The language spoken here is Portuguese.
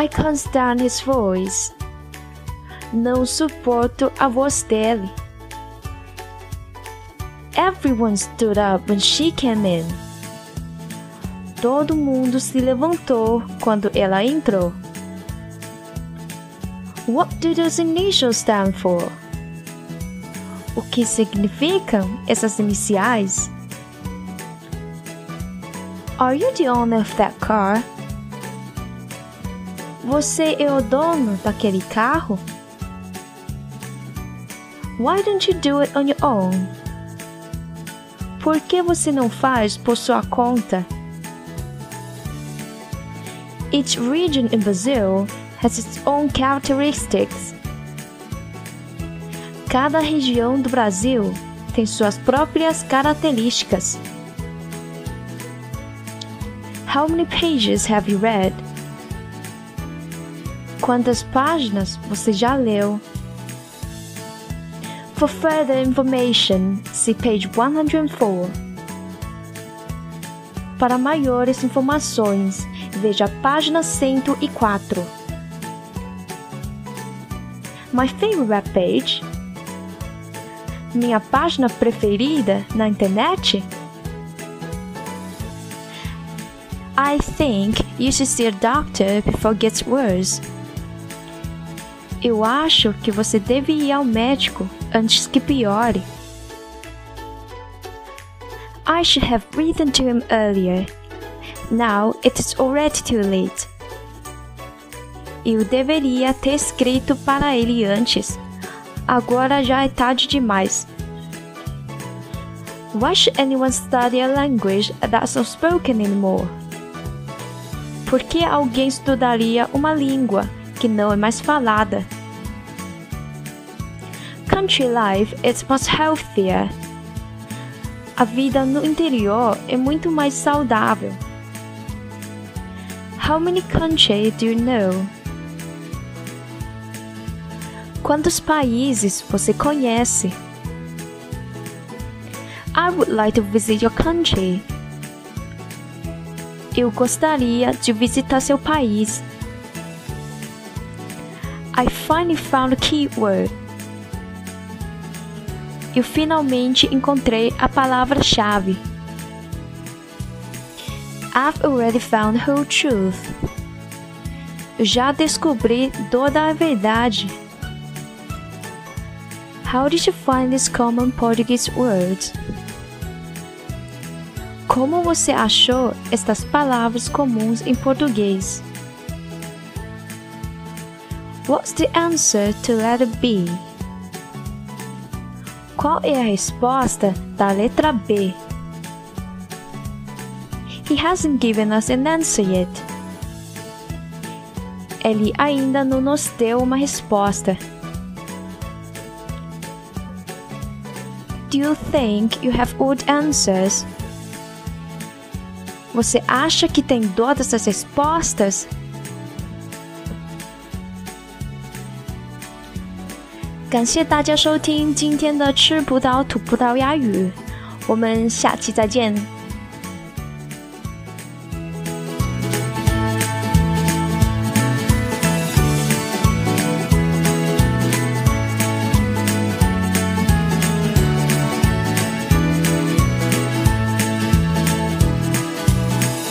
I can't stand his voice. Não suporto a voz dele. Everyone stood up when she came in. Todo mundo se levantou quando ela entrou. What do those initials stand for? O que significam essas iniciais? Are you the owner of that car? Você é o dono daquele carro? Why don't you do it on your own? Por que você não faz por sua conta? Each region in Brazil has its own characteristics. Cada região do Brasil tem suas próprias características. How many pages have you read? Quantas páginas você já leu? For further information, see page 104. Para maiores informações, veja a página 104. My favorite page. Minha página preferida na internet? I think you should see a doctor before it gets worse. Eu acho que você deve ir ao médico antes que piore. I should have written to him earlier. Now it is already too late. Eu deveria ter escrito para ele antes. Agora já é tarde demais. Why should anyone study a language that's not spoken anymore? Por que alguém estudaria uma língua que não é mais falada? Country life is much healthier. A vida no interior é muito mais saudável. How many countries do you know? Quantos países você conhece? I would like to visit your country. Eu gostaria de visitar seu país. I finally found a keyword. Eu finalmente encontrei a palavra-chave. I've already found the whole truth. Eu já descobri toda a verdade. How did you find these common Portuguese words? Como você achou estas palavras comuns em português? What's the answer to letter B? Qual é a resposta da letra B? He hasn't given us an answer yet. Ele ainda não nos deu uma resposta. Do you think you have the answers? Você acha que tem todas as respostas? 感谢大家收听今天的吃葡萄吐葡萄牙语，我们下期再见。